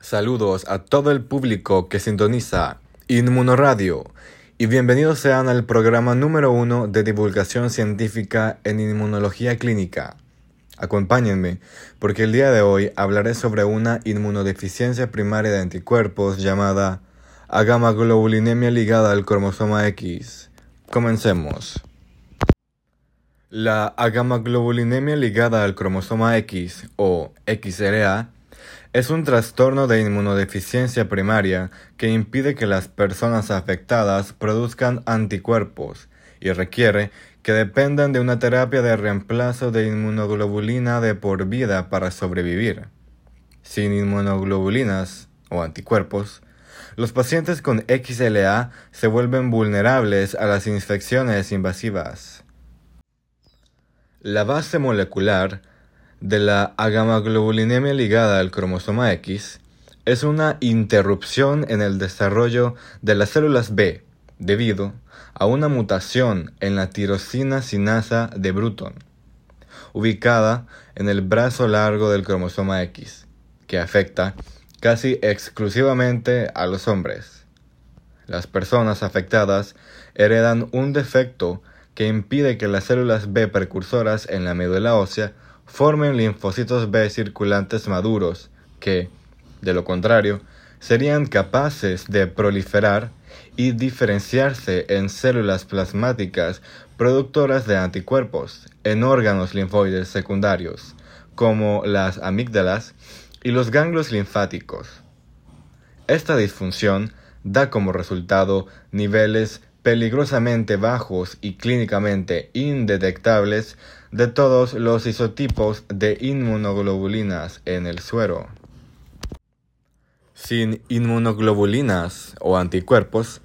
Saludos a todo el público que sintoniza Inmunoradio y bienvenidos sean al programa número uno de divulgación científica en inmunología clínica. Acompáñenme porque el día de hoy hablaré sobre una inmunodeficiencia primaria de anticuerpos llamada agamaglobulinemia ligada al cromosoma X. Comencemos. La agamaglobulinemia ligada al cromosoma X o XLA es un trastorno de inmunodeficiencia primaria que impide que las personas afectadas produzcan anticuerpos y requiere que dependan de una terapia de reemplazo de inmunoglobulina de por vida para sobrevivir. Sin inmunoglobulinas o anticuerpos, los pacientes con XLA se vuelven vulnerables a las infecciones invasivas. La base molecular de la agamaglobulinemia ligada al cromosoma X es una interrupción en el desarrollo de las células B debido a una mutación en la tirosina sinasa de Bruton, ubicada en el brazo largo del cromosoma X, que afecta casi exclusivamente a los hombres. Las personas afectadas heredan un defecto que impide que las células B precursoras en la médula ósea formen linfocitos B circulantes maduros que, de lo contrario, serían capaces de proliferar y diferenciarse en células plasmáticas productoras de anticuerpos en órganos linfoides secundarios, como las amígdalas y los ganglios linfáticos. Esta disfunción da como resultado niveles peligrosamente bajos y clínicamente indetectables de todos los isotipos de inmunoglobulinas en el suero. Sin inmunoglobulinas o anticuerpos,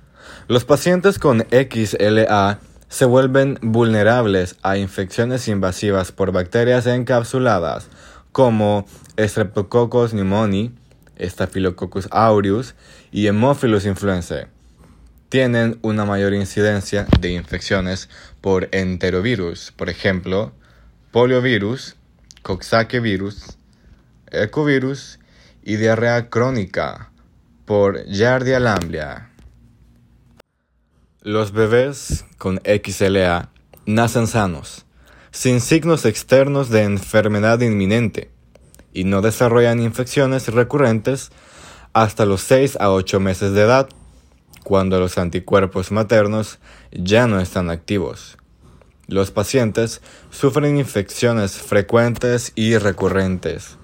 los pacientes con XLA se vuelven vulnerables a infecciones invasivas por bacterias encapsuladas como Streptococcus pneumoniae, Staphylococcus aureus y Haemophilus influenzae tienen una mayor incidencia de infecciones por enterovirus, por ejemplo, poliovirus, coxsackie virus, ecovirus y diarrea crónica por Yardia lamblia. Los bebés con XLA nacen sanos, sin signos externos de enfermedad inminente y no desarrollan infecciones recurrentes hasta los 6 a 8 meses de edad cuando los anticuerpos maternos ya no están activos. Los pacientes sufren infecciones frecuentes y recurrentes,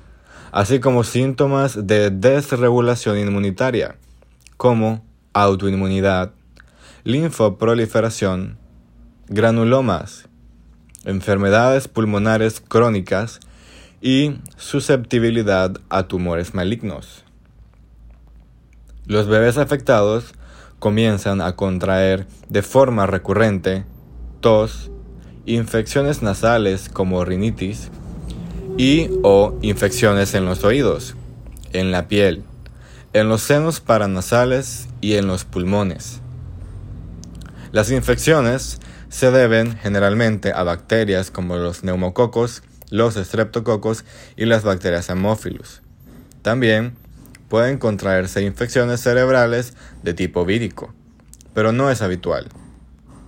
así como síntomas de desregulación inmunitaria, como autoinmunidad, linfoproliferación, granulomas, enfermedades pulmonares crónicas y susceptibilidad a tumores malignos. Los bebés afectados comienzan a contraer de forma recurrente tos, infecciones nasales como rinitis y o infecciones en los oídos, en la piel, en los senos paranasales y en los pulmones. Las infecciones se deben generalmente a bacterias como los neumococos, los estreptococos y las bacterias Haemophilus. También pueden contraerse infecciones cerebrales de tipo vírico, pero no es habitual.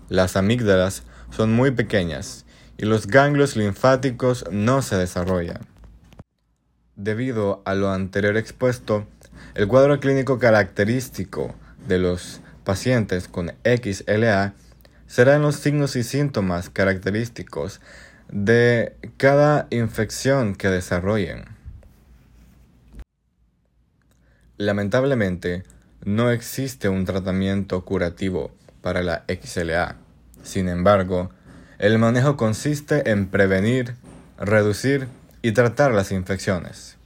Las amígdalas son muy pequeñas y los ganglios linfáticos no se desarrollan. Debido a lo anterior expuesto, el cuadro clínico característico de los pacientes con XLA serán los signos y síntomas característicos de cada infección que desarrollen. Lamentablemente, no existe un tratamiento curativo para la XLA. Sin embargo, el manejo consiste en prevenir, reducir y tratar las infecciones.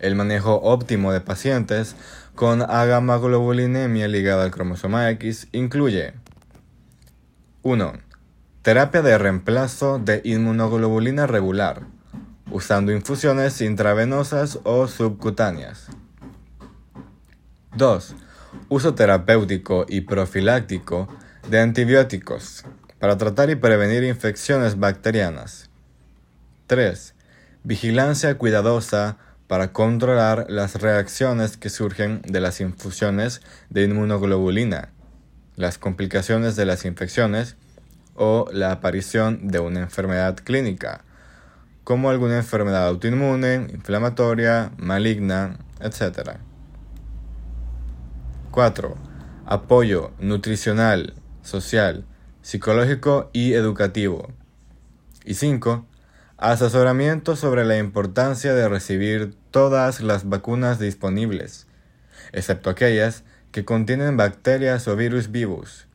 El manejo óptimo de pacientes con agamaglobulinemia ligada al cromosoma X incluye 1. Terapia de reemplazo de inmunoglobulina regular, usando infusiones intravenosas o subcutáneas. 2. Uso terapéutico y profiláctico de antibióticos para tratar y prevenir infecciones bacterianas. 3. Vigilancia cuidadosa para controlar las reacciones que surgen de las infusiones de inmunoglobulina, las complicaciones de las infecciones o la aparición de una enfermedad clínica, como alguna enfermedad autoinmune, inflamatoria, maligna, etc. 4. Apoyo nutricional, social, psicológico y educativo. Y 5 Asesoramiento sobre la importancia de recibir todas las vacunas disponibles, excepto aquellas que contienen bacterias o virus vivos,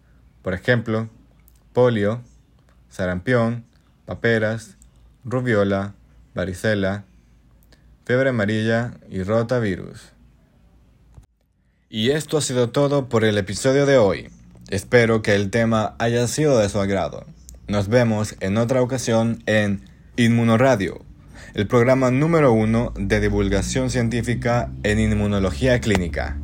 por ejemplo, polio, sarampión, paperas, rubiola, varicela, fiebre amarilla y rotavirus. Y esto ha sido todo por el episodio de hoy. Espero que el tema haya sido de su agrado. Nos vemos en otra ocasión en Inmunoradio, el programa número uno de divulgación científica en inmunología clínica.